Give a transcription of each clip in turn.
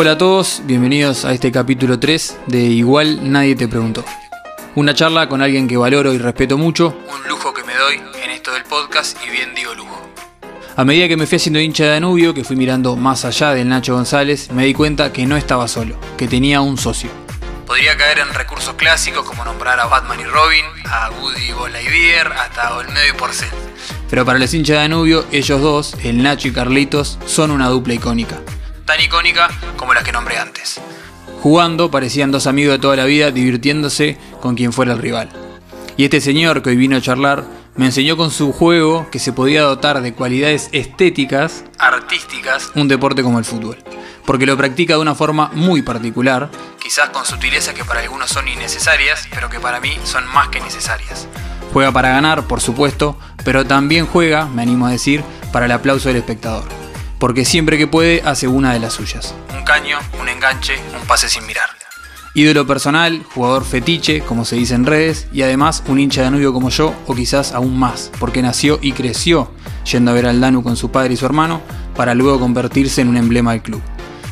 Hola a todos, bienvenidos a este capítulo 3 de Igual Nadie Te Preguntó. Una charla con alguien que valoro y respeto mucho, un lujo que me doy en esto del podcast y bien digo lujo. A medida que me fui haciendo hincha de Danubio, que fui mirando más allá del Nacho González, me di cuenta que no estaba solo, que tenía un socio. Podría caer en recursos clásicos como nombrar a Batman y Robin, a Woody y Buzz Lightyear, hasta Olmedo y Porcel. Pero para los hinchas de Danubio, ellos dos, el Nacho y Carlitos, son una dupla icónica. Tan icónica como las que nombré antes. Jugando parecían dos amigos de toda la vida divirtiéndose con quien fuera el rival. Y este señor que hoy vino a charlar me enseñó con su juego que se podía dotar de cualidades estéticas, artísticas, un deporte como el fútbol. Porque lo practica de una forma muy particular, quizás con sutilezas que para algunos son innecesarias, pero que para mí son más que necesarias. Juega para ganar, por supuesto, pero también juega, me animo a decir, para el aplauso del espectador porque siempre que puede hace una de las suyas. Un caño, un enganche, un pase sin mirar. Ídolo personal, jugador fetiche, como se dice en redes, y además un hincha de Danubio como yo, o quizás aún más, porque nació y creció yendo a ver al Danu con su padre y su hermano, para luego convertirse en un emblema del club.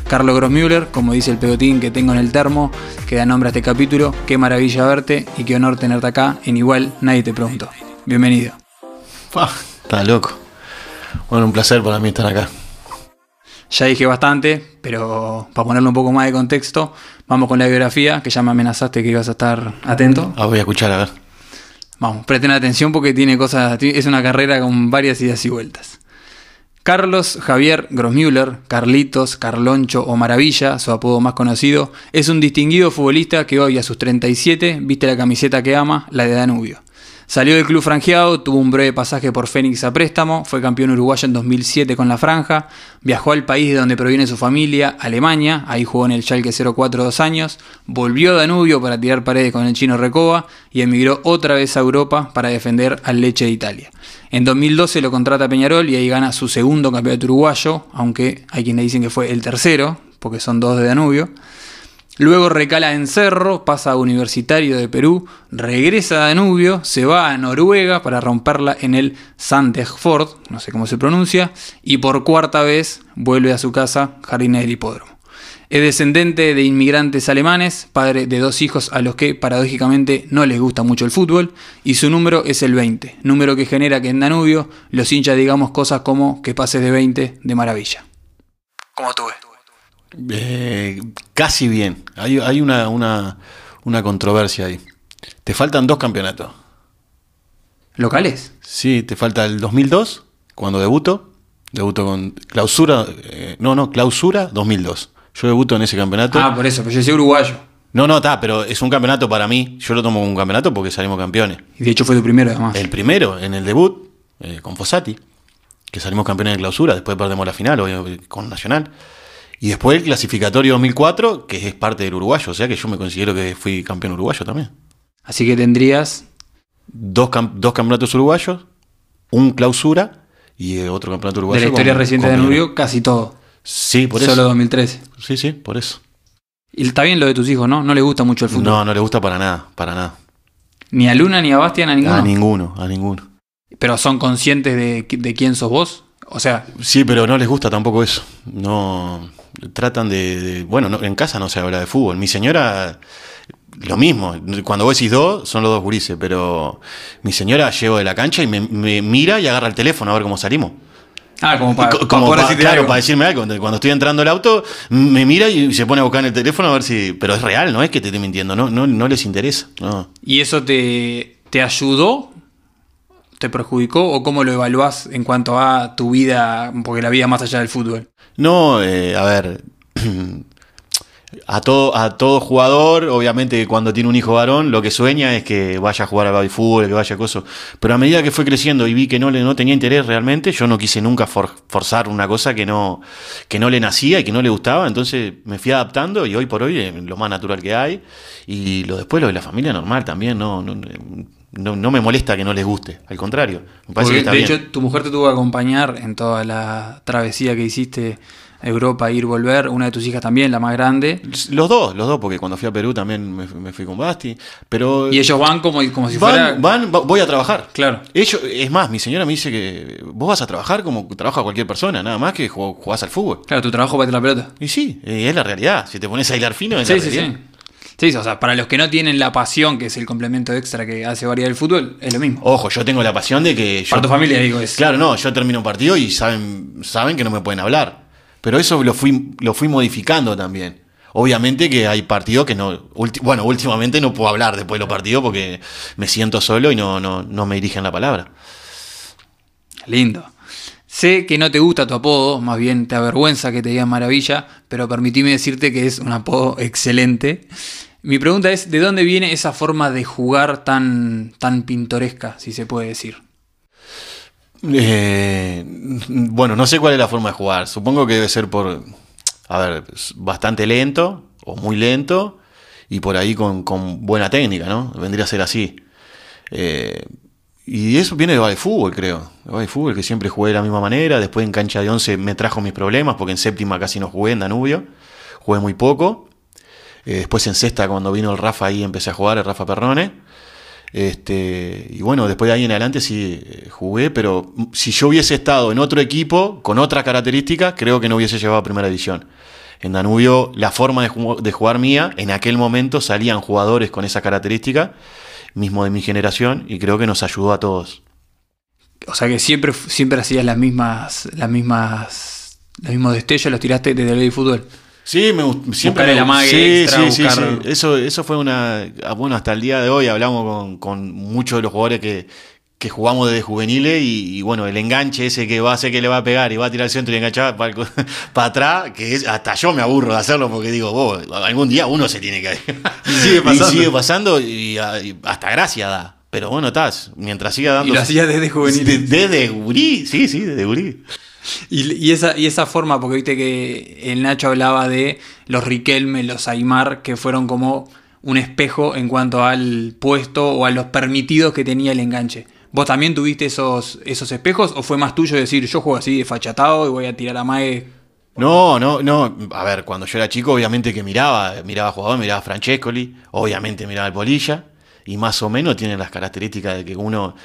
Carlos Grossmüller, como dice el pegotín que tengo en el termo, que da nombre a este capítulo, qué maravilla verte y qué honor tenerte acá, en igual nadie te preguntó. Bienvenido. está loco. Bueno, un placer para mí estar acá. Ya dije bastante, pero para ponerle un poco más de contexto, vamos con la biografía, que ya me amenazaste que ibas a estar atento. Ah, voy a escuchar, a ver. Vamos, presten atención porque tiene cosas, es una carrera con varias idas y vueltas. Carlos Javier Grossmüller, Carlitos, Carloncho o Maravilla, su apodo más conocido, es un distinguido futbolista que hoy a sus 37 viste la camiseta que ama, la de Danubio. Salió del club franjeado, tuvo un breve pasaje por Fénix a préstamo, fue campeón uruguayo en 2007 con la franja, viajó al país de donde proviene su familia, Alemania, ahí jugó en el Schalke 04 dos años, volvió a Danubio para tirar paredes con el chino Recoba y emigró otra vez a Europa para defender al Leche de Italia. En 2012 lo contrata Peñarol y ahí gana su segundo campeonato uruguayo, aunque hay quienes dicen que fue el tercero, porque son dos de Danubio. Luego recala en Cerro, pasa a Universitario de Perú, regresa a Danubio, se va a Noruega para romperla en el Sandefjord, no sé cómo se pronuncia, y por cuarta vez vuelve a su casa, Jardines del Hipódromo. Es descendente de inmigrantes alemanes, padre de dos hijos a los que paradójicamente no les gusta mucho el fútbol, y su número es el 20, número que genera que en Danubio los hinchas digamos cosas como que pases de 20 de maravilla. ¿Cómo tuve? Eh, casi bien. Hay, hay una, una, una, controversia ahí. Te faltan dos campeonatos. ¿Locales? Sí, te falta el 2002, cuando debuto. Debuto con clausura. Eh, no, no, clausura 2002. Yo debuto en ese campeonato. Ah, por eso, pero yo soy uruguayo. No, no, está, pero es un campeonato para mí. Yo lo tomo como un campeonato porque salimos campeones. Y de hecho fue tu primero, además. El primero, en el debut, eh, con Fossati, que salimos campeones de clausura. Después perdemos la final, con Nacional. Y después el clasificatorio 2004, que es parte del uruguayo, o sea que yo me considero que fui campeón uruguayo también. Así que tendrías... Dos, dos campeonatos uruguayos, un clausura y otro campeonato uruguayo. De la historia reciente de Danubio, casi todo. Sí, por eso. Solo 2013. Sí, sí, por eso. Y está bien lo de tus hijos, ¿no? No les gusta mucho el fútbol. No, no les gusta para nada, para nada. Ni a Luna, ni a Bastian, a ninguno. A ninguno, a ninguno. ¿Pero son conscientes de, de quién sos vos? O sea... Sí, pero no les gusta tampoco eso. No tratan de, bueno, en casa no se habla de fútbol. Mi señora, lo mismo. Cuando vos decís dos, son los dos gurises, pero mi señora llevo de la cancha y me, mira y agarra el teléfono a ver cómo salimos. Ah, como para, claro, para decirme algo. Cuando estoy entrando al auto, me mira y se pone a buscar en el teléfono a ver si. Pero es real, no es que te esté mintiendo, no, no, no les interesa. ¿Y eso te, te ayudó te perjudicó o cómo lo evaluás en cuanto a tu vida, porque la vida más allá del fútbol? No, eh, a ver, a todo, a todo jugador, obviamente cuando tiene un hijo varón, lo que sueña es que vaya a jugar al fútbol, que vaya a cosas. Pero a medida que fue creciendo y vi que no, le, no tenía interés realmente, yo no quise nunca forzar una cosa que no, que no le nacía y que no le gustaba, entonces me fui adaptando y hoy por hoy es lo más natural que hay. Y lo después lo de la familia normal también, no no, no me molesta que no les guste, al contrario. Me parece que está de bien. hecho, tu mujer te tuvo que acompañar en toda la travesía que hiciste a Europa, ir, volver. Una de tus hijas también, la más grande. Los dos, los dos, porque cuando fui a Perú también me, me fui con Basti. Pero Y ellos van como, como si fuera. van, van, va- voy a trabajar. Claro. Ellos, es más, mi señora me dice que vos vas a trabajar como trabaja cualquier persona, nada más que jug- jugás al fútbol. Claro, tu trabajo para la pelota. Y sí, eh, es la realidad. Si te pones a hilar fino, es Sí, la sí, realidad. sí. Sí, o sea, para los que no tienen la pasión, que es el complemento extra que hace variar el fútbol, es lo mismo. Ojo, yo tengo la pasión de que yo. para tu familia, digo, es. Claro, no, yo termino un partido y saben, saben que no me pueden hablar. Pero eso lo fui, lo fui modificando también. Obviamente que hay partidos que no. bueno, últimamente no puedo hablar después de los partidos porque me siento solo y no, no, no me dirigen la palabra. Lindo. Sé que no te gusta tu apodo, más bien te avergüenza que te digan maravilla, pero permitime decirte que es un apodo excelente. Mi pregunta es, ¿de dónde viene esa forma de jugar tan, tan pintoresca, si se puede decir? Eh, bueno, no sé cuál es la forma de jugar. Supongo que debe ser por. A ver, bastante lento o muy lento y por ahí con, con buena técnica, ¿no? Vendría a ser así. Eh, y eso viene de de fútbol, creo. De de fútbol, que siempre jugué de la misma manera. Después en cancha de 11 me trajo mis problemas porque en séptima casi no jugué en Danubio. Jugué muy poco. Eh, después en sexta, cuando vino el Rafa ahí, empecé a jugar, el Rafa Perrone. Este, y bueno, después de ahí en adelante sí eh, jugué, pero si yo hubiese estado en otro equipo con otras características, creo que no hubiese llevado a primera división. En Danubio, la forma de, de jugar mía, en aquel momento salían jugadores con esa característica, mismo de mi generación, y creo que nos ayudó a todos. O sea que siempre, siempre hacías las mismas, las mismas, los mismos destellos, los tiraste desde el fútbol. Sí, me siempre Buscar el me- amague sí, extra, sí, sí, buscar- sí. Eso, eso fue una. ah, Bueno, hasta el día de hoy hablamos con, con muchos de los jugadores que, que jugamos desde juveniles y, y bueno, el enganche ese que va a hacer que le va a pegar y va a tirar al centro y enganchar para, para atrás, que es, hasta yo me aburro de hacerlo porque digo, vos, algún día uno se tiene que. Y sigue pasando. Y sigue pasando y, ah, y hasta gracia da. Pero bueno, estás, mientras siga dando. Y lo desde juveniles. De- Desde Gurí, sí, sí, desde Gurí. Y, esa, y esa forma, porque viste que el Nacho hablaba de los Riquelme, los Aymar, que fueron como un espejo en cuanto al puesto o a los permitidos que tenía el enganche. ¿Vos también tuviste esos, esos espejos o fue más tuyo decir yo juego así de fachatado y voy a tirar a Mae? No, no, no. A ver, cuando yo era chico, obviamente que miraba, miraba jugador, miraba a Francescoli, obviamente miraba al Polilla, y más o menos tienen las características de que uno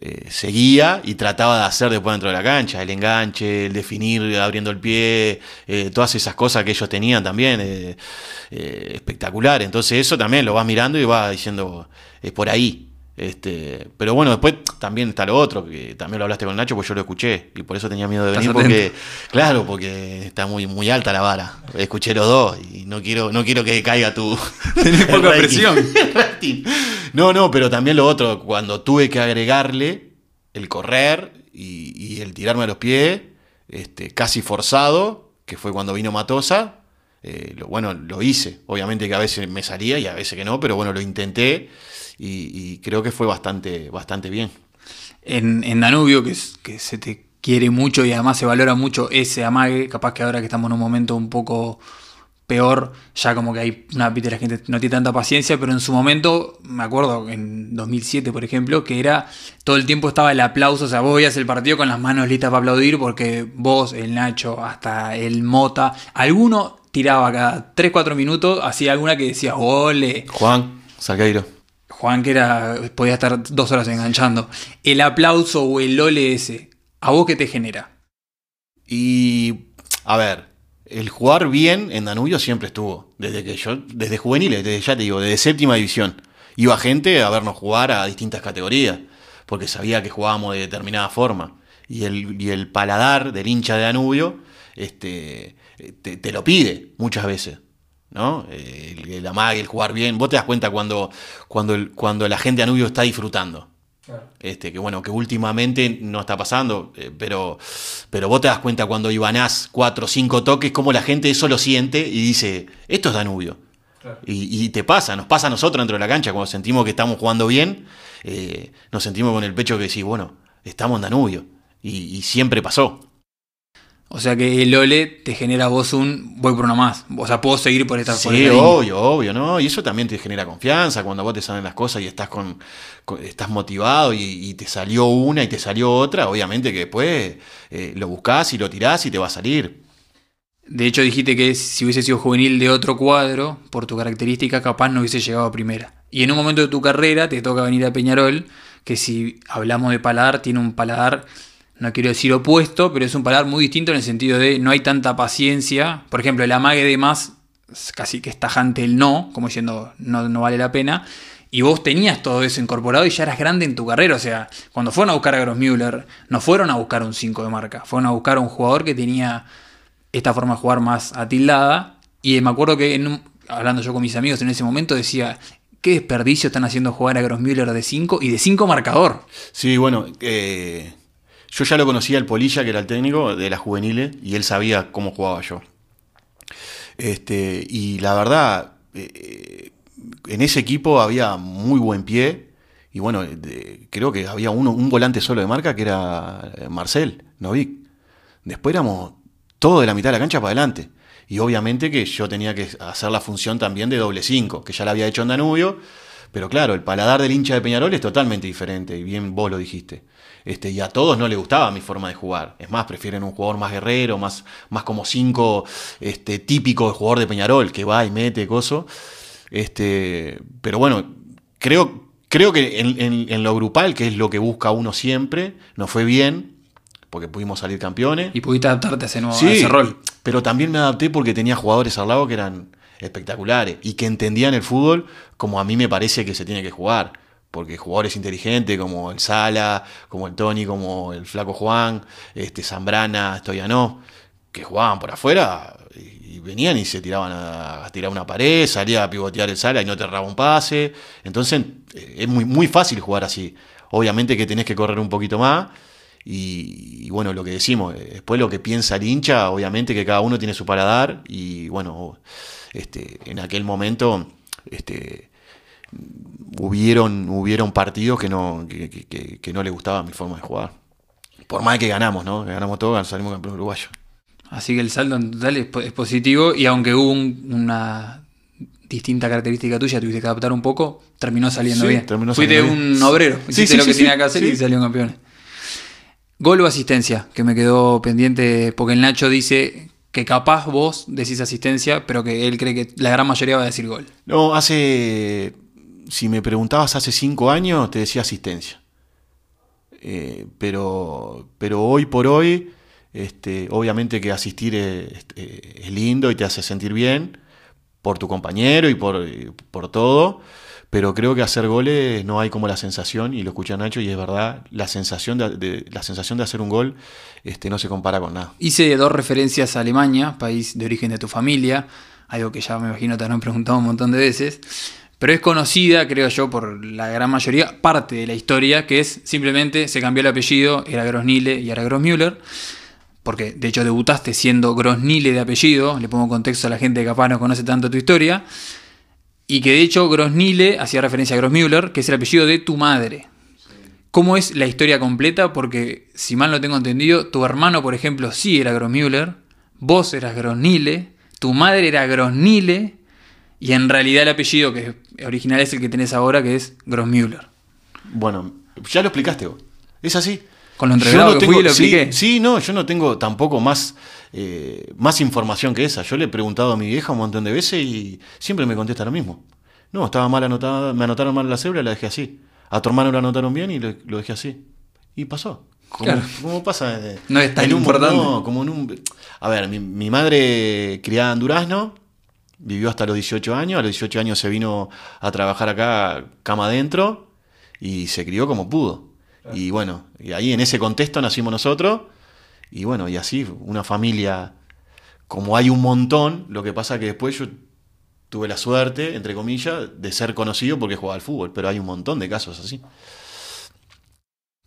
eh, seguía y trataba de hacer después dentro de la cancha, el enganche, el definir abriendo el pie, eh, todas esas cosas que ellos tenían también, eh, espectacular. Entonces eso también lo vas mirando y vas diciendo, es por ahí. Este, pero bueno, después también está lo otro, que también lo hablaste con Nacho, pues yo lo escuché y por eso tenía miedo de venir porque, claro, porque está muy, muy alta la vara. Escuché los dos y no quiero, no quiero que caiga tu Tenés poca presión. No, no, pero también lo otro, cuando tuve que agregarle el correr y, el tirarme a los pies, este, casi forzado, que fue cuando vino Matosa. eh, lo, bueno, lo hice. Obviamente que a veces me salía y a veces que no, pero bueno, lo intenté y, creo que fue bastante, bastante bien. En, en Danubio, que, que se te quiere mucho y además se valora mucho ese amague, capaz que ahora que estamos en un momento un poco peor, ya como que hay una de la gente no tiene tanta paciencia, pero en su momento, me acuerdo en 2007, por ejemplo, que era todo el tiempo estaba el aplauso, o sea, vos veías el partido con las manos listas para aplaudir porque vos, el Nacho, hasta el Mota, alguno tiraba cada 3-4 minutos, hacía alguna que decía, ole, Juan, Salgueiro. Juan, que era, podía estar dos horas enganchando. El aplauso o el ole ese, ¿a vos qué te genera? Y, a ver, el jugar bien en Danubio siempre estuvo. Desde que yo, desde juveniles, desde ya te digo, desde séptima división. Iba gente a vernos jugar a distintas categorías, porque sabía que jugábamos de determinada forma. Y el, y el paladar del hincha de Danubio este, te, lo pide muchas veces. ¿no? El, el amague, el jugar bien. Vos te das cuenta cuando, cuando, el- cuando la gente de Danubio está disfrutando. Este, que bueno, que últimamente no está pasando, eh, pero, pero vos te das cuenta cuando ibanás cuatro o cinco toques, como la gente eso lo siente y dice, esto es Danubio. Y, y te pasa, nos pasa a nosotros dentro de la cancha, cuando sentimos que estamos jugando bien, eh, nos sentimos con el pecho que decís, bueno, estamos en Danubio. Y, y siempre pasó. O sea que el Ole te genera a vos un voy por una más. O sea, puedo seguir por esta Sí, obvio, obvio, ¿no? Y eso también te genera confianza cuando vos te salen las cosas y estás con, con- estás motivado y, y te salió una y te salió otra, obviamente que después eh, lo buscás y lo tirás y te va a salir. De hecho, dijiste que si hubiese sido juvenil de otro cuadro, por tu característica, capaz no hubiese llegado a primera. Y en un momento de tu carrera te toca venir a Peñarol, que si hablamos de paladar, tiene un paladar, no quiero decir opuesto, pero es un paladar muy distinto en el sentido de no hay tanta paciencia. Por ejemplo, el amague de más, casi que es tajante el no, como diciendo no, no vale la pena. Y vos tenías todo eso incorporado y ya eras grande en tu carrera. O sea, cuando fueron a buscar a Grossmüller, no fueron a buscar un 5 de marca, fueron a buscar a un jugador que tenía esta forma de jugar más atildada. Y me acuerdo que en hablando yo con mis amigos en ese momento decía, qué desperdicio están haciendo jugar a Grossmüller de 5 y de 5 marcador. Sí, bueno, eh, yo ya lo conocía el Polilla, que era el técnico de las juveniles, y él sabía cómo jugaba yo. Este, y la verdad, eh, en ese equipo había muy buen pie, y bueno, creo que había uno, un volante solo de marca que era eh, Marcel Novik. Después éramos todo de la mitad de la cancha para adelante. Y obviamente que yo tenía que hacer la función también de doble 5, que ya la había hecho en Danubio. Pero claro, el paladar del hincha de Peñarol es totalmente diferente, y bien vos lo dijiste. Este, y a todos no les gustaba mi forma de jugar. Es más, prefieren un jugador más guerrero, más, más como 5 este, típico de jugador de Peñarol, que va y mete, coso. Este, pero bueno, creo, creo que en, en- en lo grupal, que es lo que busca uno siempre, nos fue bien, porque pudimos salir campeones. Y pudiste adaptarte a ese, nuevo, a Sí, ese rol. pero también me adapté porque tenía jugadores al lado que eran espectaculares y que entendían el fútbol como a mí me parece que se tiene que jugar. Porque jugadores inteligentes como el Sala, como el Tony, como el Flaco Juan, este Zambrana, Stoyanov, que jugaban por afuera y, venían y se tiraban a, tirar una pared, salía a pivotear el Sala y no te erraba un pase. Entonces eh, es muy, muy fácil jugar así. Obviamente que tenés que correr un poquito más. Y, y bueno, lo que decimos, eh, después lo que piensa el hincha, obviamente que cada uno tiene su paladar y bueno, este, en aquel momento este, hubieron, hubieron partidos que no, que, que- que- que no le gustaba mi forma de jugar. Por más que ganamos, ¿no? Ganamos todo, salimos campeón uruguayo. Así que el saldo en total es, po- es positivo y aunque hubo un- una distinta característica tuya, tuviste que adaptar un poco, terminó saliendo Sí, bien. terminó Fuiste bien. un obrero, hiciste sí, lo que tenía que hacer y salieron campeones. Gol o asistencia, que me quedó pendiente porque el Nacho dice que capaz vos decís asistencia, pero que él cree que la gran mayoría va a decir gol. No, hace. Si me preguntabas hace cinco años, te decía asistencia. Eh, pero, pero hoy por hoy, este, obviamente que asistir es, es lindo y te hace sentir bien por tu compañero y por, por todo. Pero creo que hacer goles no hay como la sensación, y lo escucha Nacho, y es verdad, la sensación de, la sensación de hacer un gol este, no se compara con nada. Hice dos referencias a Alemania, país de origen de tu familia, algo que ya me imagino te habrán preguntado un montón de veces, pero es conocida, creo yo, por la gran mayoría, parte de la historia, que es simplemente se cambió el apellido, era Grossnile y era Grossmüller, porque de hecho debutaste siendo Grossnile de apellido, le pongo contexto a la gente que capaz no conoce tanto tu historia, y que de hecho Grossnile hacía referencia a Grossmüller, que es el apellido de tu madre. ¿Cómo es la historia completa? Porque, si mal no tengo entendido, tu hermano, por ejemplo, sí era Grossmüller, vos eras Grossnile, tu madre era Grossnile, y en realidad el apellido que original es el que tenés ahora, que es Grossmüller. Bueno, ya lo explicaste vos. Es así. Con lo entregado que fui, lo sí, expliqué. Sí, no, yo no tengo tampoco más, eh, más información que esa. Yo le he preguntado a mi vieja un montón de veces y siempre me contesta lo mismo. No, estaba mal anotada, me anotaron mal la cédula y la dejé así. A tu hermano lo anotaron bien y lo, lo dejé así. Y pasó. Claro. como pasa. No es tan en un- importante. no, como en un. A ver, mi, mi madre criada en Durazno, vivió hasta los 18 años. A los 18 años se vino a trabajar acá, cama adentro, y se crió como pudo. Y bueno, y ahí en ese contexto nacimos nosotros. Y bueno, y así, una familia, como hay un montón, lo que pasa que después yo tuve la suerte, entre comillas, de ser conocido porque jugaba al fútbol, pero hay un montón de casos así.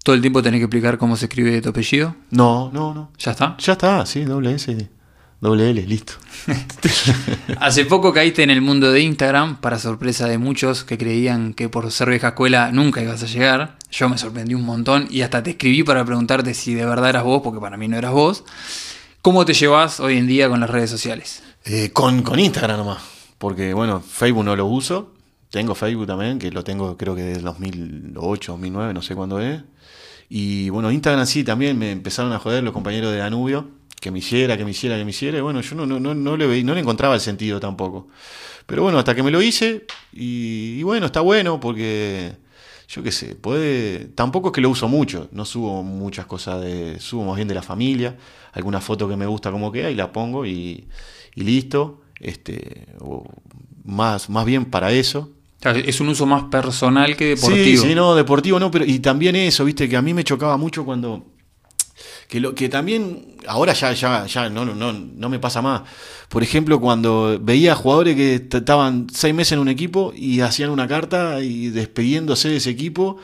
Todo el tiempo tenés que explicar cómo se escribe tu apellido. No, no, no. ¿Ya está? Ya está, sí, doble S, doble L, listo. Hace poco caíste en el mundo de Instagram, para sorpresa de muchos que creían que por ser vieja escuela nunca ibas a llegar. Yo me sorprendí un montón y hasta te escribí para preguntarte si de verdad eras vos, porque para mí no eras vos. ¿Cómo te llevas hoy en día con las redes sociales? Eh, con, con Instagram nomás. Porque, bueno, Facebook no lo uso. Tengo Facebook también, que lo tengo creo que desde 2008, 2009, no sé cuándo es. Y bueno, Instagram sí, también me empezaron a joder los compañeros de Danubio, que me hiciera, que me hiciera, que me hiciera. Y bueno, yo no, no, no, no le, veí- no le encontraba el sentido tampoco. Pero bueno, hasta que me lo hice, y, y bueno, está bueno porque, yo qué sé, puede... Tampoco es que lo uso mucho, no subo muchas cosas de... Subo más bien de la familia, alguna foto que me gusta como queda y la pongo y, y listo. Este, o más, más bien para eso. Es un uso más personal que deportivo. Sí, sí, no, deportivo no, pero y también eso, viste, que a mí me chocaba mucho cuando que lo que también ahora ya ya ya no no no, no me pasa más. Por ejemplo, cuando veía jugadores que estaban seis meses en un equipo y hacían una carta y despidiéndose de ese equipo,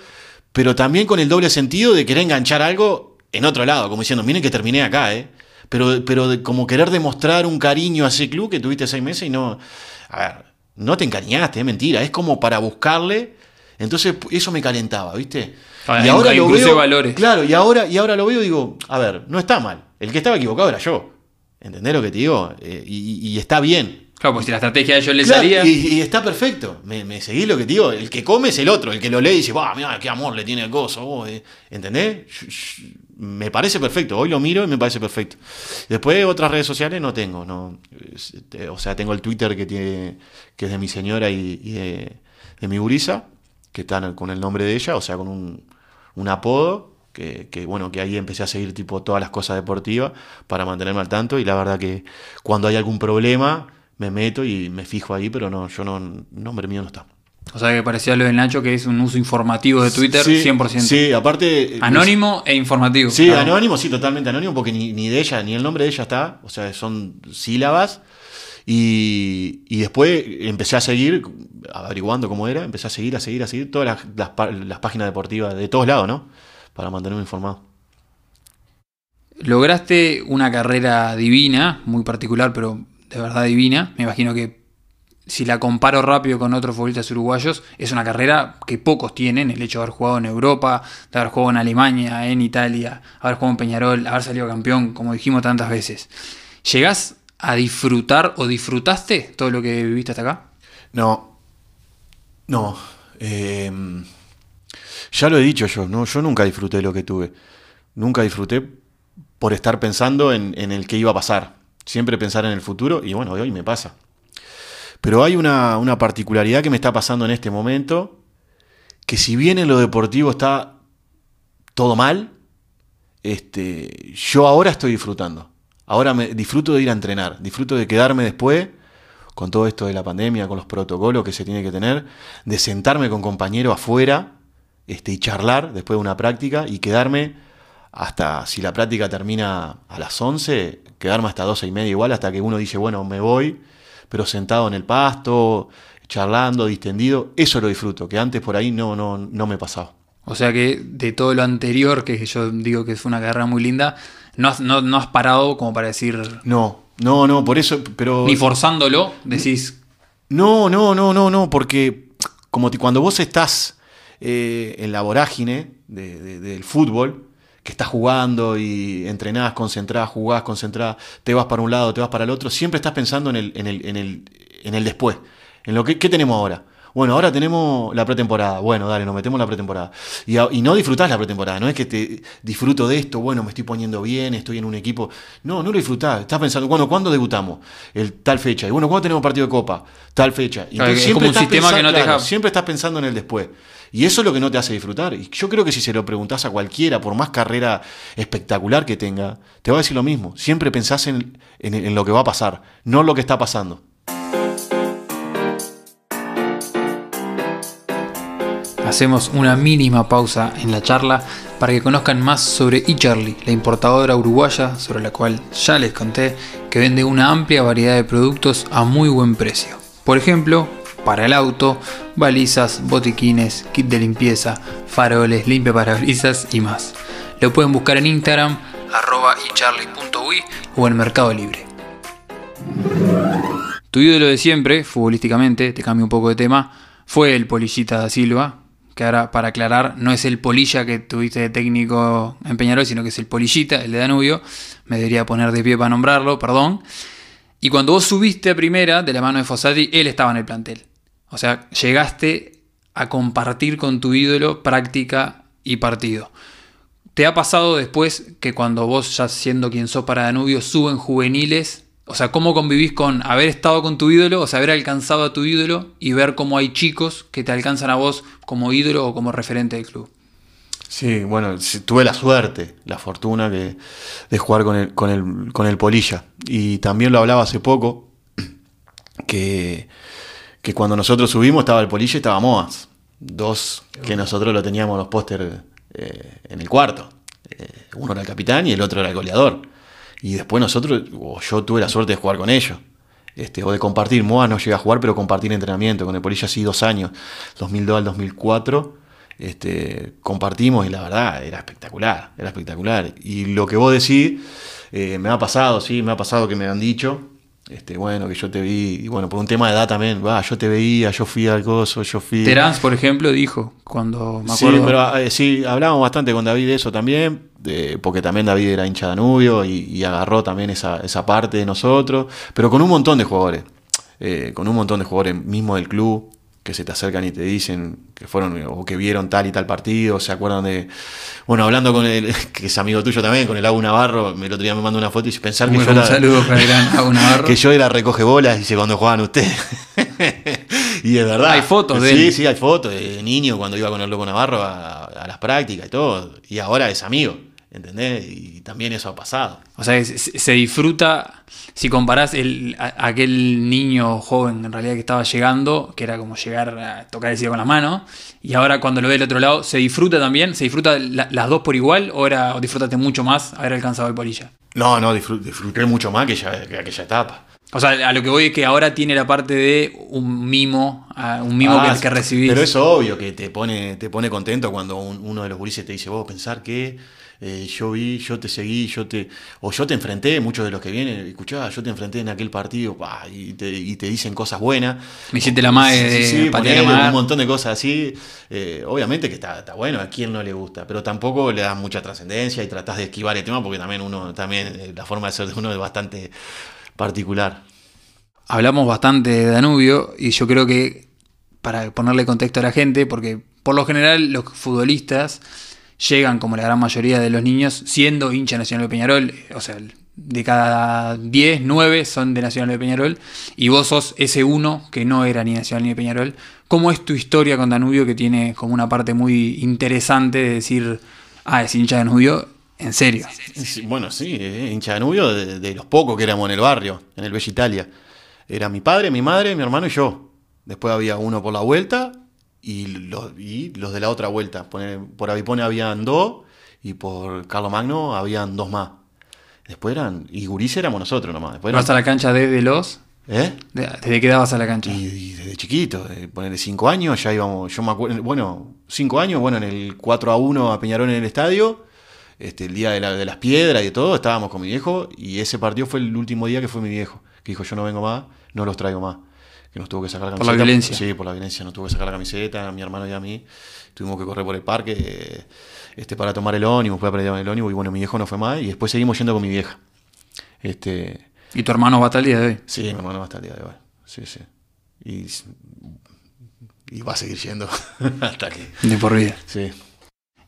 pero también con el doble sentido de querer enganchar algo en otro lado, como diciendo, miren que terminé acá, ¿eh? Pero, pero como querer demostrar un cariño a ese club que tuviste seis meses y no. A ver, no te encariñaste, es mentira, es como para buscarle. Entonces eso me calentaba, ¿viste? Ah, y ahora lo veo. valores. Claro, y ahora, y ahora lo veo y digo, a ver, no está mal. El que estaba equivocado era yo. ¿Entendés lo que te digo? Eh, y, y está bien. Claro, pues si la estrategia de ellos le Claro, salía. y, y está perfecto. Me, me seguís lo que te digo. El que come es el otro. El que lo lee y dice, va, mira, qué amor le tiene el gozo. vos", eh". ¿Entendés? Me parece perfecto. Hoy lo miro y me parece perfecto. Después otras redes sociales no tengo. No. O sea, tengo el Twitter que tiene que es de mi señora y, y de, de mi gurisa, que están con el nombre de ella, o sea, con un, un apodo. Que, que, bueno, que ahí empecé a seguir tipo todas las cosas deportivas para mantenerme al tanto y la verdad que cuando hay algún problema me meto y me fijo ahí, pero no, yo no, nombre mío no está. O sea que parecía lo del Nacho, que es un uso informativo de Twitter Sí, 100%. Sí, aparte... Anónimo e informativo. Sí, Claro. anónimo, sí, totalmente anónimo, porque ni, ni de ella, ni el nombre de ella está, o sea, son sílabas. Y, y después empecé a seguir, averiguando cómo era, empecé a seguir, a seguir, a seguir todas las, las páginas deportivas de todos lados, ¿no? Para mantenerme informado. Lograste una carrera divina, muy particular, pero de verdad divina. Me imagino que si la comparo rápido con otros futbolistas uruguayos, es una carrera que pocos tienen. El hecho de haber jugado en Europa, de haber jugado en Alemania, en Italia, haber jugado en Peñarol, haber salido campeón, como dijimos tantas veces. ¿Llegás a disfrutar o disfrutaste todo lo que viviste hasta acá? No, no. eh, ya lo he dicho yo, no, yo nunca disfruté lo que tuve. Nunca disfruté por estar pensando en, en el que iba a pasar. Siempre pensar en el futuro y bueno, hoy me pasa. Pero hay una, una particularidad que me está pasando en este momento, que si bien en lo deportivo está todo mal, este, yo ahora estoy disfrutando. Ahora me disfruto de ir a entrenar, disfruto de quedarme después con todo esto de la pandemia, con los protocolos que se tiene que tener, de sentarme con compañeros afuera este, y charlar después de una práctica y quedarme hasta, si la práctica termina a las 11, quedarme hasta 12 y media igual, hasta que uno dice, bueno, me voy, pero sentado en el pasto, charlando, distendido, eso lo disfruto, que antes por ahí no, no, no me pasaba. O sea que de todo lo anterior, que yo digo que fue una carrera muy linda, no has, no, no has parado como para decir, No, no, no, por eso, pero... ni forzándolo, decís, No, no, no, no, no, porque como ti- cuando vos estás eh, en la vorágine de- de- del fútbol, que estás jugando y entrenás, concentrás, jugás, concentrás, te vas para un lado, te vas para el otro, siempre estás pensando en el, en el, en el, en el después, en lo que ¿qué tenemos ahora. Bueno, ahora tenemos la pretemporada. Bueno, dale, nos metemos en la pretemporada. Y, a- y no disfrutás la pretemporada. No es que te disfruto de esto, bueno, me estoy poniendo bien, estoy en un equipo. No, no lo disfrutás. Estás pensando, bueno, ¿cuándo debutamos? El, tal fecha. Y bueno, ¿cuándo tenemos partido de copa? Tal fecha. Y entonces es como un estás sistema que no te claro, deja- siempre estás pensando en el después. Y eso es lo que no te hace disfrutar. Y yo creo que si se lo preguntás a cualquiera, por más carrera espectacular que tenga, te va a decir lo mismo. Siempre pensás en, en- en lo que va a pasar, no en lo que está pasando. Hacemos una mínima pausa en la charla para que conozcan más sobre eCharlie, la importadora uruguaya sobre la cual ya les conté que vende una amplia variedad de productos a muy buen precio. Por ejemplo, para el auto, balizas, botiquines, kit de limpieza, faroles, limpia parabrisas y más. Lo pueden buscar en Instagram, arroba o en Mercado Libre. Tu ídolo de siempre, futbolísticamente, te cambio un poco de tema, fue el Polillita da Silva, que ahora para aclarar no es el Polilla que tuviste de técnico en Peñarol, sino que es el Polillita, el de Danubio. Me debería poner de pie para nombrarlo, perdón. Y cuando vos subiste a primera de la mano de Fossati, él estaba en el plantel. O sea, llegaste a compartir con tu ídolo práctica y partido. ¿Te ha pasado después que cuando vos, ya siendo quien sos para Danubio, suben juveniles? O sea, ¿cómo convivís con haber estado con tu ídolo, o sea, haber alcanzado a tu ídolo y ver cómo hay chicos que te alcanzan a vos como ídolo o como referente del club? Sí, bueno, tuve la suerte, la fortuna de jugar con el, con, el, con el Polilla. Y también lo hablaba hace poco, que, que cuando nosotros subimos estaba el Polilla y estaba Moas. Dos que nosotros lo teníamos los póster eh, en el cuarto. Eh, uno era el capitán y el otro era el goleador. Y después nosotros, yo tuve la suerte de jugar con ellos. Este, o de compartir. Moa no llegué a jugar, pero compartir entrenamiento. Con el Polilla sí dos años, 2002 al 2004. Este, compartimos y la verdad era espectacular, era espectacular. Y lo que vos decís, eh, me ha pasado, sí, me ha pasado que me han dicho, este, bueno, que yo te vi, y bueno, por un tema de edad también, va, yo te veía, yo fui al gozo, yo fui. Terán, por ejemplo, dijo, cuando me acuerdo. Sí, pero eh, sí, hablábamos bastante con David de eso también, porque también David era hincha de Danubio y, agarró también esa, esa, parte de nosotros, pero con un montón de jugadores, eh, con un montón de jugadores mismo del club, que se te acercan y te dicen que fueron o que vieron tal y tal partido, se acuerdan de. Bueno, hablando con el, que es amigo tuyo también, con el Agu Navarro, el otro día me mandó una foto y pensar que yo, era, saludo para el Agu Navarro. que yo era recoge bolas, dice cuando jugaban ustedes. y es verdad. Hay fotos de Sí, sí, hay fotos de niño cuando iba con el Loco Navarro a, a las prácticas y todo. Y ahora es amigo. ¿Entendés? Y también eso ha pasado. O sea, se, disfruta, si comparás el, aquel niño joven en realidad que estaba llegando, que era como llegar a tocar el cielo con las manos, y ahora cuando lo ve del otro lado, ¿se disfruta también? ¿Se disfruta las dos por igual o, era, o disfrutaste mucho más haber alcanzado el polilla? No, no, disfruté mucho más que, que aquella etapa. O sea, a lo que voy es que ahora tiene la parte de un mimo, un mimo que, ah, que recibís. Pero es obvio que te pone, te pone contento cuando uno de los gurises te dice, vos pensar que eh, yo vi, yo te seguí, yo te, o yo te enfrenté, muchos de los que vienen, escuchá, yo te enfrenté en aquel partido, y, te, dicen cosas buenas. Me hiciste la madre sí, un montón de cosas así. Eh, obviamente que está, está, bueno, a quien no le gusta, pero tampoco le das mucha trascendencia y tratás de esquivar el tema porque también uno, también eh, la forma de ser de uno es bastante particular. Hablamos bastante de Danubio y yo creo que para ponerle contexto a la gente, porque por lo general los futbolistas llegan, como la gran mayoría de los niños, siendo hincha Nacional de Peñarol, o sea, de cada 10, 9 son de Nacional de Peñarol, y vos sos ese uno que no era ni Nacional ni de Peñarol. ¿Cómo es tu historia con Danubio que tiene como una parte muy interesante de decir, ah, es hincha de Danubio? En serio. bueno, sí, hincha de Danubio de, los pocos que éramos en el barrio, en el Bella Italia. Era mi padre, mi madre, mi hermano y yo. Después había uno por la vuelta y los, y los de la otra vuelta. Por, Avipone habían dos y por Carlos Magno habían dos más. Después eran. Y Gurice éramos nosotros nomás. Después ¿Vas a la cancha de, los? ¿Eh? ¿Desde qué dabas a la cancha? Y, desde chiquito, de ponerle cinco años, ya íbamos. Yo me acuerdo. Bueno, cinco años, bueno, en el 4 a 1 a Peñarol en el estadio. Este, el día de, de las piedras y de todo, estábamos con mi viejo. Y ese partido fue el último día que fue mi viejo. Que dijo: Yo no vengo más, no los traigo más que nos tuvo que sacar la camiseta. Por la violencia. Sí, por la violencia, nos tuvo que sacar la camiseta, a mi hermano y a mí. Tuvimos que correr por el parque este, para tomar el ónibus, para aprender el ónibus, y bueno, mi viejo no fue más, y después seguimos yendo con mi vieja. Este, ¿Y tu hermano va hasta el día de hoy? Sí, mi hermano va hasta el día de hoy. Sí, sí. Y, y va a seguir yendo hasta que. De por vida. Sí.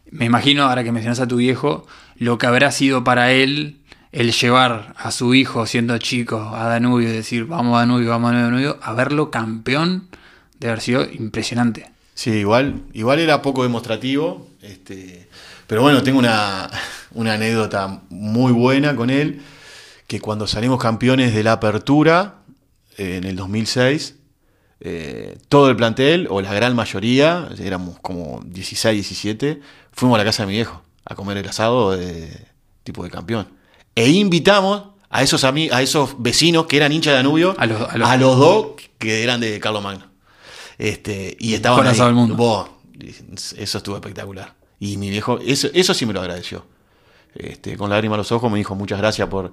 Me imagino, ahora que mencionas a tu viejo, lo que habrá sido para él el llevar a su hijo siendo chico a Danubio y decir vamos a Danubio, vamos a Danubio, a verlo campeón de haber sido impresionante. Sí, igual, igual era poco demostrativo, este, pero bueno, tengo una, anécdota muy buena con él, que cuando salimos campeones de la apertura en el 2006, eh, todo el plantel, o la gran mayoría, éramos como 16, 17, fuimos a la casa de mi viejo a comer el asado de tipo de campeón. E invitamos a esos, a esos vecinos que eran hinchas de Danubio, a los, a los, dos que eran de Carlos Magno. Este, y estaban ahí. El mundo. eso estuvo espectacular. Y mi viejo, eso, eso sí me lo agradeció. Este, con lágrimas a los ojos me dijo muchas gracias por,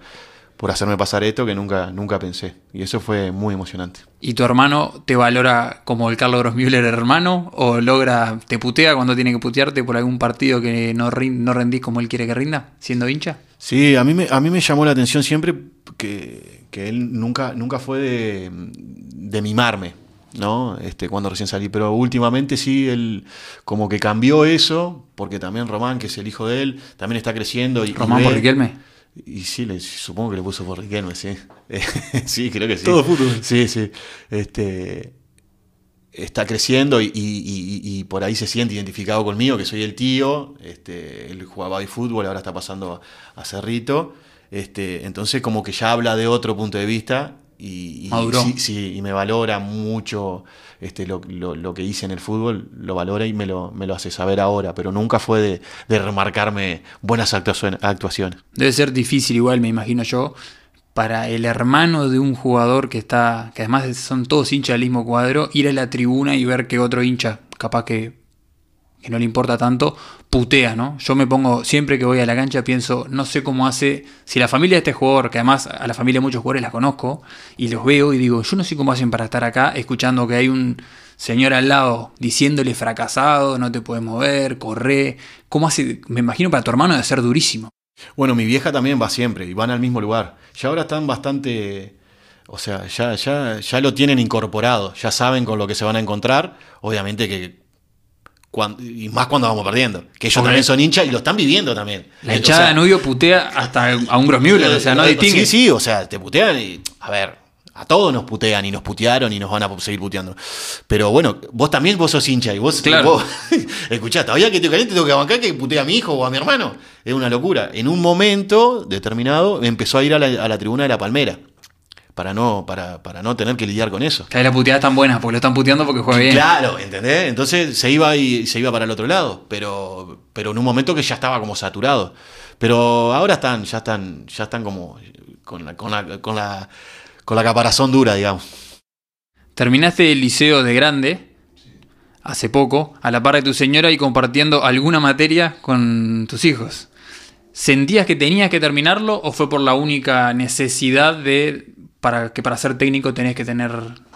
por hacerme pasar esto que nunca, nunca pensé. Y eso fue muy emocionante. ¿Y tu hermano te valora como el Carlos Grossmüller hermano? ¿O logra, te putea cuando tiene que putearte por algún partido que no, no rendís como él quiere que rinda, siendo hincha? Sí, a mí me, a mí me llamó la atención siempre que, que él nunca, nunca fue de, de mimarme. ¿no? Este, cuando recién salí, pero últimamente sí, él como que cambió eso, porque también Román, que es el hijo de él, también está creciendo. Y, ¿Román y por Riquelme? Y sí, le, supongo que le puso por Riquelme, sí. sí, creo que sí. Todo fútbol. Sí, sí. Este, está creciendo y, y, y, por ahí se siente identificado conmigo, que soy el tío. Este, él jugaba de fútbol, ahora está pasando a Cerrito. Este, entonces como que ya habla de otro punto de vista y, sí, sí, y me valora mucho este, lo, lo, lo, que hice en el fútbol, lo valora y me lo, me lo hace saber ahora, pero nunca fue de, de remarcarme buenas actuaciones. Debe ser difícil igual, me imagino yo, para el hermano de un jugador que está, que además son todos hinchas del mismo cuadro, ir a la tribuna y ver que otro hincha, capaz que que no le importa tanto, putea, ¿no? Yo me pongo, siempre que voy a la cancha, pienso, no sé cómo hace, si la familia de este jugador, que además a la familia de muchos jugadores la conozco, y los veo y digo, yo no sé cómo hacen para estar acá escuchando que hay un señor al lado diciéndole fracasado, no te puedes mover, corre, ¿cómo hace? Me imagino para tu hermano debe ser durísimo. Bueno, mi vieja también va siempre y van al mismo lugar. Ya ahora están bastante... O sea, ya, ya, ya lo tienen incorporado, ya saben con lo que se van a encontrar. Obviamente que y más cuando vamos perdiendo. Que ellos también son hinchas y lo están viviendo también. La hinchada de Nubio putea hasta a un Grossmüller, o sea, no distingue. Sí, sí, o sea, te putean y. A ver, a todos nos putean y nos putearon y nos van a seguir puteando. Pero bueno, vos también vos sos hincha y vos. Claro. escuchá, todavía que te caliente tengo que bancar que putea a mi hijo o a mi hermano. Es una locura. En un momento determinado empezó a ir a la, a la tribuna de la Palmera para no, para, para no tener que lidiar con eso. Que la puteada es tan buena, porque lo están puteando porque juega bien. Claro, ¿entendés? Entonces se iba y se iba para el otro lado, pero, pero en un momento que ya estaba como saturado. Pero ahora están, ya están, ya están como con la, con la, con la, con la caparazón dura, digamos. Terminaste el liceo de grande hace poco, a la par de tu señora y compartiendo alguna materia con tus hijos. ¿Sentías que tenías que terminarlo o fue por la única necesidad de para que para ser técnico tenés que tener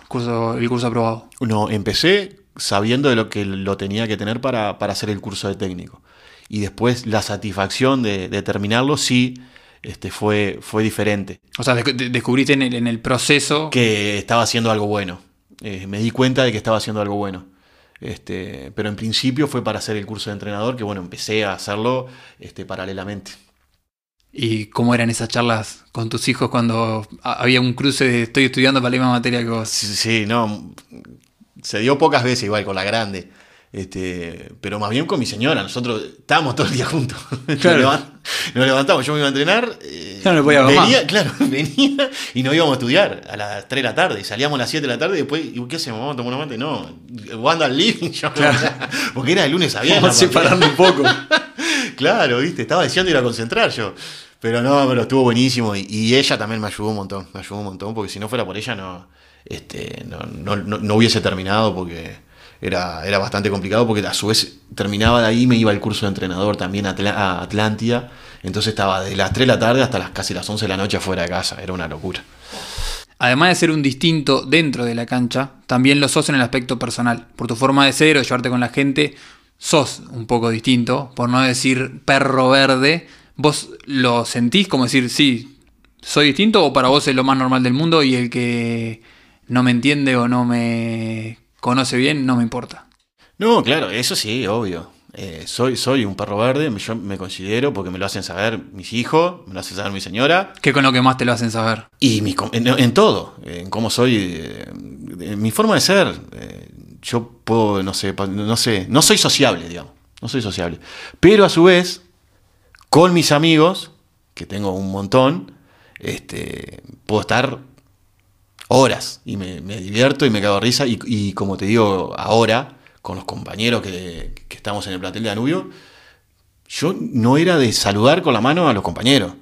curso, el curso aprobado? No, empecé sabiendo de lo que lo tenía que tener para, hacer el curso de técnico. Y después la satisfacción de, terminarlo sí este, fue, fue diferente. O sea, descubriste en el, en el, proceso... Que estaba haciendo algo bueno. Eh, me di cuenta de que estaba haciendo algo bueno. Este, pero en principio fue para hacer el curso de entrenador, que bueno, empecé a hacerlo este, paralelamente. ¿Y cómo eran esas charlas con tus hijos cuando había un cruce de estoy estudiando para la misma materia que vos? Sí, no. Se dio pocas veces igual con la grande. Este, pero más bien con mi señora, nosotros estábamos todo el día juntos. Claro. Nos levantamos, yo me iba a entrenar. Eh, no podía venía, claro, venía y nos íbamos a estudiar a las 3 de la tarde. Salíamos a las 7 de la tarde y después, ¿qué hacemos? ¿Vamos a tomar una mate? No, Wanda al living, porque era de lunes a viernes. Vamos separando un poco. claro, viste, estaba deseando ir a concentrar yo. Pero no, pero estuvo buenísimo y, ella también me ayudó un montón, me ayudó un montón, porque si no fuera por ella no, este, no, no, no, hubiese terminado porque era, era bastante complicado, porque a su vez terminaba de ahí, me iba al curso de entrenador también a, Atlántida, entonces estaba de las 3 de la tarde hasta las casi las 11 de la noche afuera de casa, era una locura. Además de ser un distinto dentro de la cancha, también lo sos en el aspecto personal. Por tu forma de ser o llevarte con la gente, sos un poco distinto, por no decir perro verde, ¿Vos lo sentís como decir, sí, soy distinto o para vos es lo más normal del mundo y el que no me entiende o no me conoce bien no me importa? No, claro, eso sí, obvio. Eh, soy, soy un perro verde, yo me considero porque me lo hacen saber mis hijos, me lo hacen saber mi señora. ¿Qué con lo que más te lo hacen saber? Y en, todo, en cómo soy, eh, en mi forma de ser. Eh, yo puedo, no sé, no sé, no soy sociable, digamos, no soy sociable. Pero a su vez, con mis amigos, que tengo un montón, este, puedo estar horas y me, divierto y me cago risa. Y, como te digo ahora, con los compañeros que, estamos en el plantel de Danubio, yo no era de saludar con la mano a los compañeros.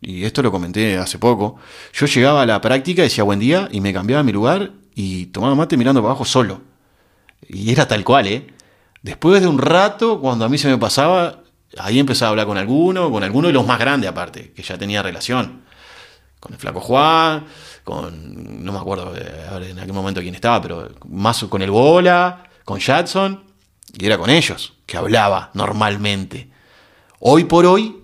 Y esto lo comenté hace poco. Yo llegaba a la práctica, decía buen día y me cambiaba mi lugar y tomaba mate mirando para abajo solo. Y era tal cual, ¿eh? Después de un rato, cuando a mí se me pasaba, ahí empezaba a hablar con alguno, con alguno de los más grandes aparte, que ya tenía relación. Con el Flaco Juan, con, no me acuerdo eh, en aquel momento quién estaba, pero más con el Bola, con Jackson, y era con ellos que hablaba normalmente. Hoy por hoy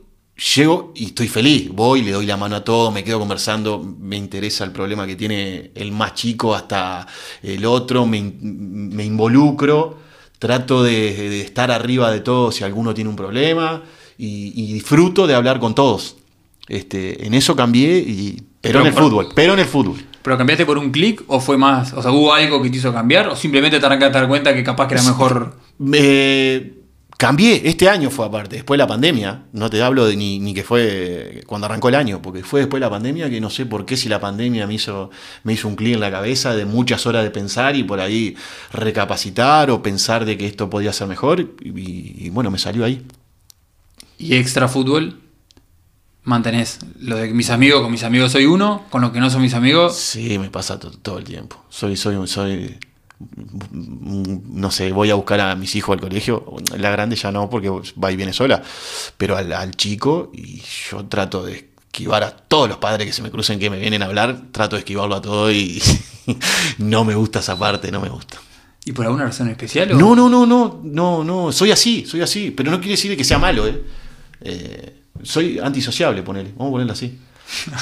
llego y estoy feliz, voy, le doy la mano a todo, me quedo conversando, me interesa el problema que tiene el más chico hasta el otro, me, involucro, trato de, estar arriba de todo si alguno tiene un problema y, disfruto de hablar con todos. Este, en eso cambié, y, pero, en el fútbol, pero en el fútbol. ¿Pero cambiaste por un clic o fue más? O sea, ¿hubo algo que te hizo cambiar o simplemente te arrancaste a dar cuenta que capaz que era mejor? Me cambié, este año fue aparte, después de la pandemia, no te hablo de ni, ni, que fue cuando arrancó el año, porque fue después de la pandemia que no sé por qué si la pandemia me hizo, me hizo un clic en la cabeza de muchas horas de pensar y por ahí recapacitar o pensar de que esto podía ser mejor y, bueno, me salió ahí. ¿Y extra fútbol? Mantenés lo de mis amigos, con mis amigos soy uno, con los que no son mis amigos. Sí, me pasa todo el tiempo. Soy, soy, soy, no sé, voy a buscar a mis hijos al colegio, la grande ya no porque va y viene sola, pero al, chico y yo trato de esquivar a todos los padres que se me crucen que me vienen a hablar, trato de esquivarlo a todo y no me gusta esa parte, no me gusta. ¿Y por alguna razón especial? No, no, no, no, no, no, soy así, soy así, pero no quiere decir que sea malo, ¿eh? eh soy antisociable, ponele, vamos a ponerlo así.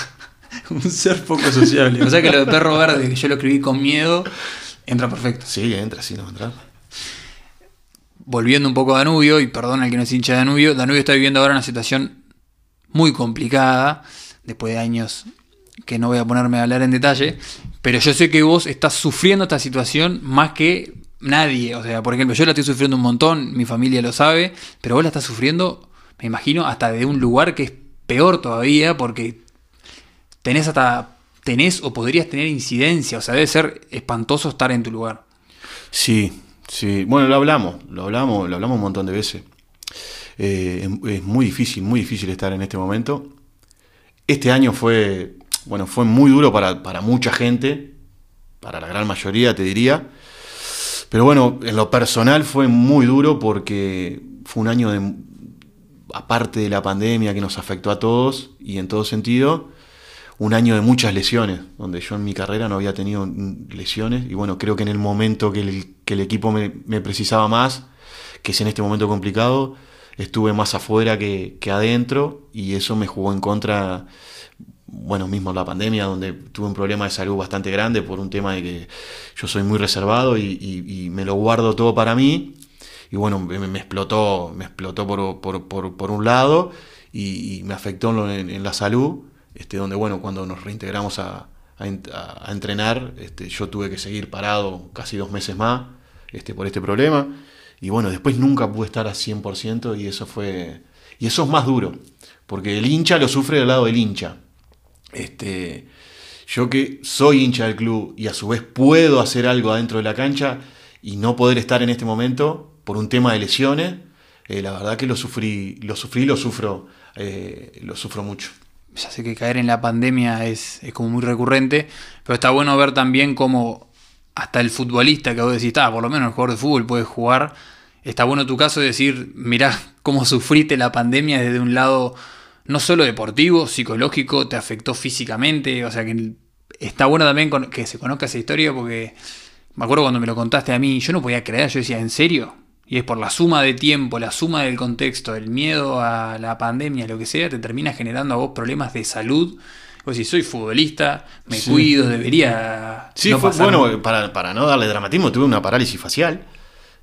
Un ser poco sociable. O sea que lo de perro verde, que yo lo escribí con miedo, Entra perfecto. Sí, entra, sí, no entra. Volviendo un poco a Danubio, y perdón al que no es hincha de Danubio, Danubio está viviendo ahora una situación muy complicada, después de años que no voy a ponerme a hablar en detalle, pero yo sé que vos estás sufriendo esta situación más que nadie. O sea, por ejemplo, yo la estoy sufriendo un montón, mi familia lo sabe, pero vos la estás sufriendo, me imagino, hasta de un lugar que es peor todavía, porque tenés hasta tenés o podrías tener incidencia, o sea, debe ser espantoso estar en tu lugar. Sí, sí, bueno, lo hablamos, lo hablamos, lo hablamos un montón de veces. Eh, es muy difícil, muy difícil estar en este momento. Este año fue, bueno, fue muy duro para, para mucha gente, para la gran mayoría te diría. Pero bueno, en lo personal fue muy duro porque fue un año de, aparte de la pandemia que nos afectó a todos y en todo sentido, un año de muchas lesiones, donde yo en mi carrera no había tenido lesiones. Y bueno, creo que en el momento que el, equipo me, precisaba más, que es en este momento complicado, estuve más afuera que, adentro y eso me jugó en contra, bueno, mismo la pandemia, donde tuve un problema de salud bastante grande por un tema de que yo soy muy reservado y, me lo guardo todo para mí y bueno, me, explotó, me explotó por, un lado y, me afectó en la salud este, donde bueno, cuando nos reintegramos a, entrenar, este, yo tuve que seguir parado casi dos meses más este, por este problema. Y bueno, después nunca pude estar a 100% y eso fue... Y eso es más duro, porque el hincha lo sufre del lado del hincha. Este, yo que soy hincha del club y a su vez puedo hacer algo adentro de la cancha y no poder estar en este momento por un tema de lesiones, eh, la verdad que lo sufrí, lo sufrí, lo sufro, eh, lo sufro mucho ya sé que caer en la pandemia es, como muy recurrente, pero está bueno ver también cómo hasta el futbolista que vos decís, ah, por lo menos el jugador de fútbol puede jugar. Está bueno tu caso de decir, mirá cómo sufriste la pandemia desde un lado no solo deportivo, psicológico, te afectó físicamente, o sea que está bueno también que se conozca esa historia porque me acuerdo cuando me lo contaste a mí, yo no podía creer, yo decía, ¿en serio? Y es por la suma de tiempo, la suma del contexto, el miedo a la pandemia, lo que sea, te termina generando a vos problemas de salud. Vos si soy futbolista, me cuido, debería. Sí, fue bueno, para, no darle dramatismo, tuve una parálisis facial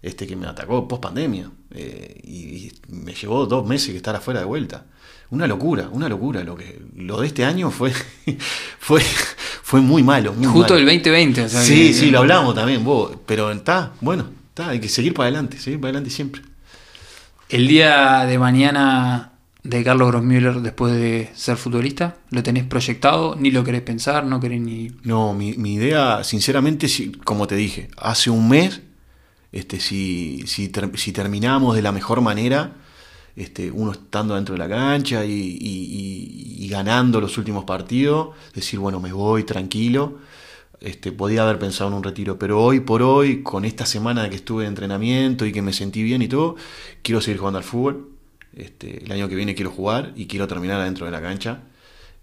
este, que me atacó post pandemia eh, y, me llevó dos meses que estar afuera de vuelta. Una locura, una locura. Lo, que, lo de este año fue, fue, fue muy malo. Justo el 2020. sí, sí, lo hablamos también, vos, pero está, bueno, hay que seguir para adelante, seguir para adelante siempre. El día de mañana de Carlos Grossmüller después de ser futbolista, ¿lo tenés proyectado? ¿Ni lo querés pensar? ¿No querés ni.? No, mi, idea, sinceramente, como te dije, hace un mes, este, si, si, si terminamos de la mejor manera, este, uno estando dentro de la cancha y, ganando los últimos partidos, decir, bueno, me voy tranquilo este, podía haber pensado en un retiro, pero hoy por hoy, con esta semana que estuve de entrenamiento y que me sentí bien y todo, quiero seguir jugando al fútbol. Este, el año que viene quiero jugar y quiero terminar adentro de la cancha.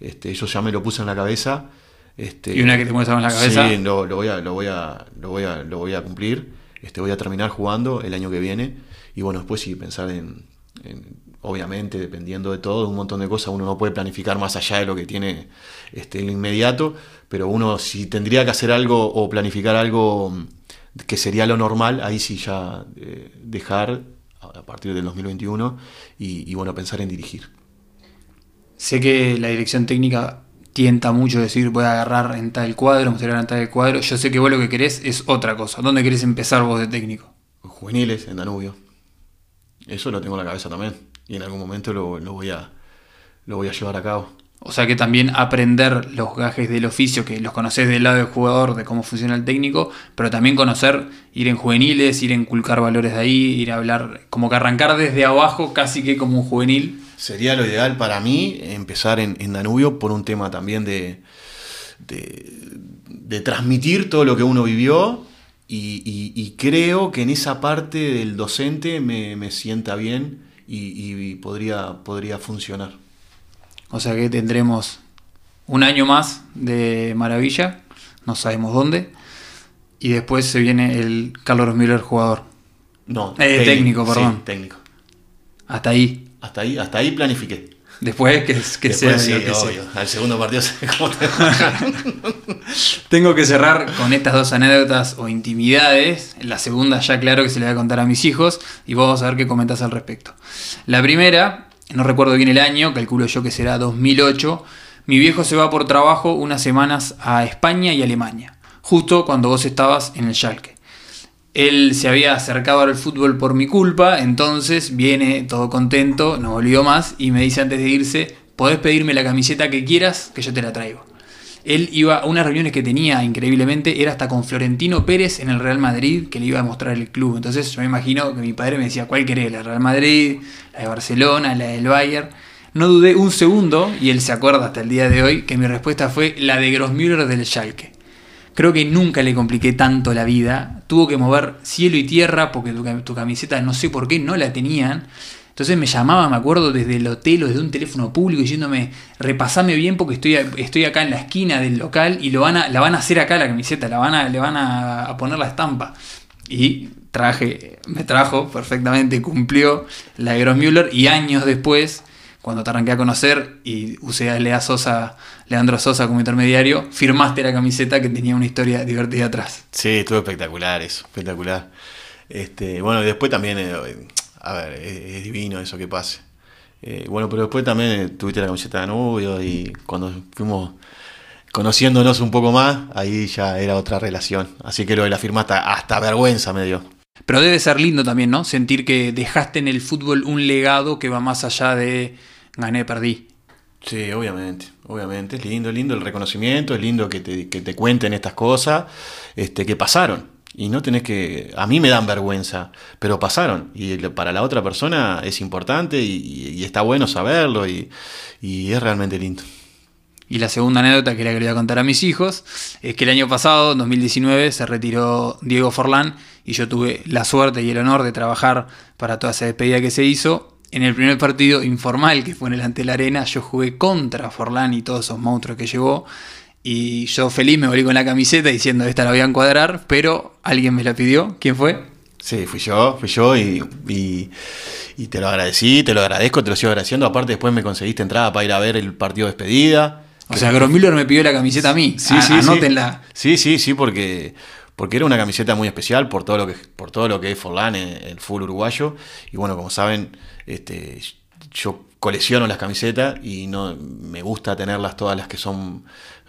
Este, eso ya me lo puse en la cabeza. Este, y una que te muestra en la cabeza. Sí, lo, lo, voy a, lo, voy a, lo, voy a, lo voy a cumplir. Este, voy a terminar jugando el año que viene. Y bueno, después sí, pensar en, en obviamente, dependiendo de todo, un montón de cosas, uno no puede planificar más allá de lo que tiene este, el inmediato, pero uno si tendría que hacer algo o planificar algo que sería lo normal, ahí sí ya eh, dejar a partir del 2021 y, y, bueno, pensar en dirigir. Sé que la dirección técnica tienta mucho decir voy a agarrar en tal cuadro, mostrar en tal cuadro. Yo sé que vos lo que querés es otra cosa. ¿Dónde querés empezar vos de técnico? Juveniles, en Danubio. Eso lo tengo en la cabeza también. Y en algún momento lo, lo voy, a, lo voy a llevar a cabo. O sea que también aprender los gajes del oficio, que los conoces del lado del jugador, de cómo funciona el técnico, pero también conocer, ir en juveniles, ir a inculcar valores de ahí, ir a hablar, como que arrancar desde abajo casi que como un juvenil. Sería lo ideal para mí empezar en, en Danubio por un tema también de, de, de, transmitir todo lo que uno vivió y, y, y, creo que en esa parte del docente me, me sienta bien y, y podría, podría funcionar. O sea que tendremos un año más de maravilla, no sabemos dónde, y después se viene el Carlos Miller jugador. No, eh, técnico, perdón. Sí, técnico. Hasta ahí. Hasta ahí, hasta ahí planifiqué. Después que, que Después, sea sí, que obvio. sea. Al segundo partido sé cómo te Tengo que cerrar con estas dos anécdotas o intimidades. La segunda ya claro que se le voy a contar a mis hijos y vos vas a ver qué comentás al respecto. La primera, no recuerdo bien el año, calculo yo que será 2008. Mi viejo se va por trabajo unas semanas a España y Alemania, justo cuando vos estabas en el Schalke. Él se había acercado al fútbol por mi culpa, entonces viene todo contento, no volvió más y me dice antes de irse, podés pedirme la camiseta que quieras, que yo te la traigo. Él iba a unas reuniones que tenía increíblemente, era hasta con Florentino Pérez en el Real Madrid, que le iba a mostrar el club. Entonces yo me imagino que mi padre me decía, ¿cuál querés? ¿La Real Madrid? ¿La de Barcelona? ¿La del Bayern? No dudé un segundo, y él se acuerda hasta el día de hoy, que mi respuesta fue la de Grossmüller del Schalke. Creo que nunca le compliqué tanto la vida. Tuvo que mover cielo y tierra porque tu, camiseta no sé por qué no la tenían. Entonces me llamaba, me acuerdo, desde el hotel o desde un teléfono público diciéndome, repasame bien porque estoy, estoy acá en la esquina del local y lo van a, la van a hacer acá la camiseta, la van a, le van a, poner la estampa. Y traje, me trajo perfectamente, cumplió la de Grossmüller y años después cuando te arranqué a conocer y usé a Lea Sosa, Leandro Sosa como intermediario, firmaste la camiseta que tenía una historia divertida atrás. Sí, estuvo espectacular eso, espectacular. Este, bueno, y después también, eh, a ver, es, es, divino eso que pase. Eh, bueno, pero después también eh, tuviste la camiseta de novio y cuando fuimos conociéndonos un poco más, ahí ya era otra relación. Así que lo de la firma hasta, hasta vergüenza me dio. Pero debe ser lindo también, ¿no? Sentir que dejaste en el fútbol un legado que va más allá de gané, perdí. Sí, obviamente, obviamente. Es lindo, lindo el reconocimiento, es lindo que te, que te cuenten estas cosas este, que pasaron. Y no tenés que. A mí me dan vergüenza, pero pasaron. Y para la otra persona es importante y, y está bueno saberlo y, y, es realmente lindo. Y la segunda anécdota que le quería contar a mis hijos es que el año pasado, en 2019, se retiró Diego Forlán y yo tuve la suerte y el honor de trabajar para toda esa despedida que se hizo en el primer partido informal que fue en el ante la arena, yo jugué contra Forlán y todos esos monstruos que llevó. Y yo feliz me volví con la camiseta diciendo esta la voy a encuadrar, pero alguien me la pidió. ¿Quién fue? Sí, fui yo, fui yo y, y, y, te lo agradecí, te lo agradezco, te lo sigo agradeciendo. Aparte después me conseguiste entrada para ir a ver el partido de despedida. O sea, Grossmüller me pidió la camiseta a mí. Sí, sí, Anótenla. Sí, sí, sí, porque, porque era una camiseta muy especial por todo lo que, por todo lo que es Forlán, el full uruguayo. Y bueno, como saben, este, yo colecciono las camisetas y no me gusta tenerlas todas las que son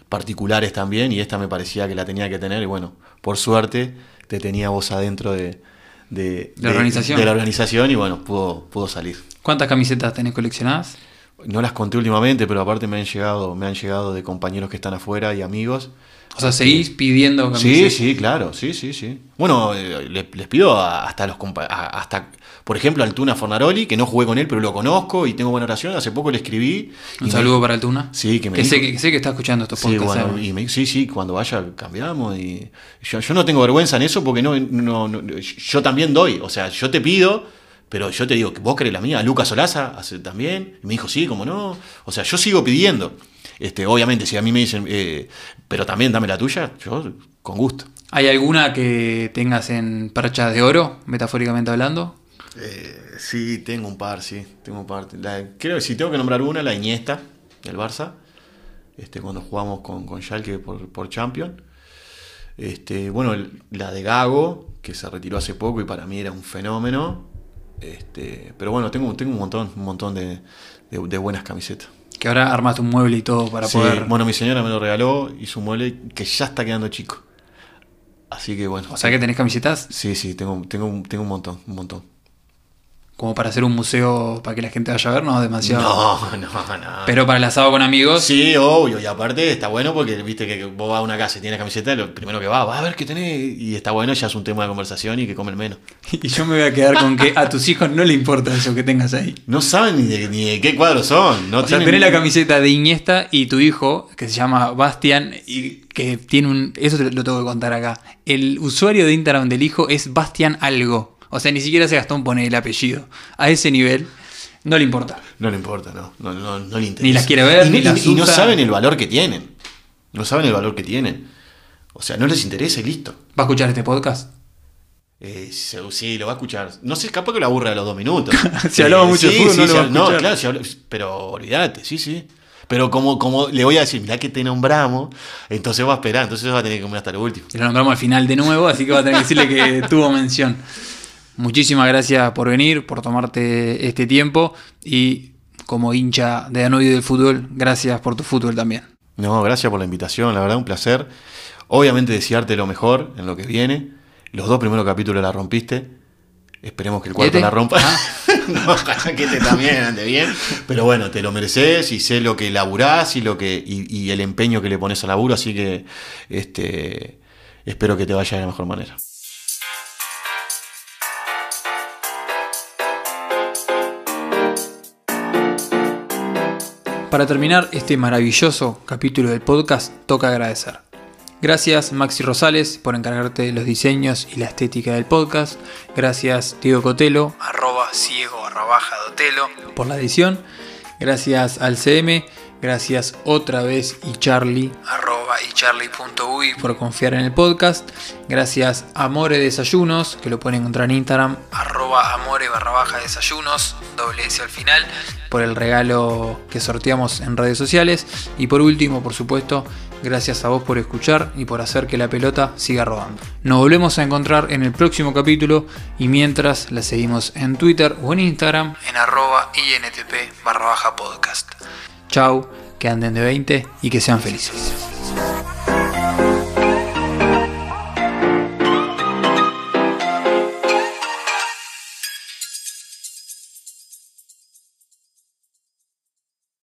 particulares también y esta me parecía que la tenía que tener y bueno, por suerte te tenía vos adentro de, de, de, la, organización. de la organización y bueno, pudo, pudo salir. ¿Cuántas camisetas tenés coleccionadas? No las conté últimamente, pero aparte me han llegado, me han llegado de compañeros que están afuera y amigos. O sea, seguís pidiendo camisetas. Sí, sí, claro, sí, sí, sí. Bueno, eh, les, les, pido hasta los hasta por ejemplo, Altuna Fornaroli, que no jugué con él, pero lo conozco y tengo buena oración. Hace poco le escribí. Un saludo me, para Altuna. Sí, que me que, dijo, sé, que, sé que está escuchando estos sí, podcasts. Bueno, y me, sí, sí, cuando vaya cambiamos. Y yo, yo no tengo vergüenza en eso porque no, no, no, yo también doy. O sea, yo te pido, pero yo te digo vos querés la mía. Lucas Olaza hace también. Y me dijo, sí, como no. O sea, yo sigo pidiendo. Este, obviamente, si a mí me dicen, eh, pero también dame la tuya, yo con gusto. ¿Hay alguna que tengas en percha de oro, metafóricamente hablando? Eh, sí, tengo un par, sí, tengo un par. La- creo que si tengo que nombrar una, la Iniesta del Barça, este, cuando jugamos con, con Schalke por, por Champion. Este, bueno, el- la de Gago, que se retiró hace poco y para mí era un fenómeno. Este, pero bueno, tengo, tengo un montón, un montón de, de- de buenas camisetas. Que ahora armaste un mueble y todo para Sí, poder. Bueno, mi señora me lo regaló, hizo un mueble que ya está quedando chico. Así que bueno. O sea que tenés camisetas Sí, sí, tengo, tengo, tengo un montón, un montón. Como para hacer un museo para que la gente vaya a ver, no demasiado. No, no, no. Pero para el asado con amigos. Sí, obvio, y aparte está bueno porque viste que vos vas a una casa y tienes camiseta, lo primero que va, va a ver qué tenés, y está bueno, ya es un tema de conversación y que comen menos. Y yo me voy a quedar con que a tus hijos no le importa eso que tengas ahí. No saben ni de, ni de qué cuadros son, no O sea, tienen- tenés la camiseta de Iniesta y tu hijo, que se llama Bastian, y que tiene un. Eso te lo tengo que contar acá. El usuario de Instagram del hijo es Bastian Algo. O sea, ni siquiera se Gastón pone el apellido. A ese nivel, no le importa. No le importa, no, no, no, no le interesa. Ni las quiere ver, y, ni y- las y no usa. saben el valor que tienen. No saben el valor que tienen. O sea, no les interesa y listo. ¿Va a escuchar este podcast? Eh, sí, lo va a escuchar. No sé, capaz que lo aburre a los dos minutos. Si hablaba mucho de sí, fútbol, sí, no lo va a no, claro, si habla- pero olvídate, sí, sí. Pero como, como le voy a decir, mirá que te nombramos, entonces va a esperar, entonces va a tener que comer hasta lo último. Y lo nombramos al final de nuevo, así que va a tener que decirle que tuvo mención. Muchísimas gracias por venir, por tomarte este tiempo y como hincha de Danubio del fútbol, gracias por tu fútbol también. No, gracias por la invitación, la verdad, un placer. Obviamente desearte lo mejor en lo que viene. Los dos primeros capítulos la rompiste. Esperemos que el cuarto ¿Y este? la rompa. Ah. no, que este también ande bien. Pero bueno, te lo mereces y sé lo que laburás y lo que y, y el empeño que le pones al laburo, así que este espero que te vaya de la mejor manera. Para terminar este maravilloso capítulo del podcast, toca agradecer. Gracias Maxi Rosales por encargarte de los diseños y la estética del podcast. Gracias Diego Cotelo, arroba ciego dotelo, por la edición. Gracias al CM. Gracias otra vez y Charlie, arroba y charlie.uy por confiar en el podcast. Gracias Amore Desayunos, que lo pueden encontrar en Instagram, arroba amore barra baja desayunos, doble S al final, por el regalo que sorteamos en redes sociales. Y por último, por supuesto, gracias a vos por escuchar y por hacer que la pelota siga rodando. Nos volvemos a encontrar en el próximo capítulo y mientras la seguimos en Twitter o en Instagram en arroba intp barra baja podcast. Chau, que anden de 20 y que sean felices.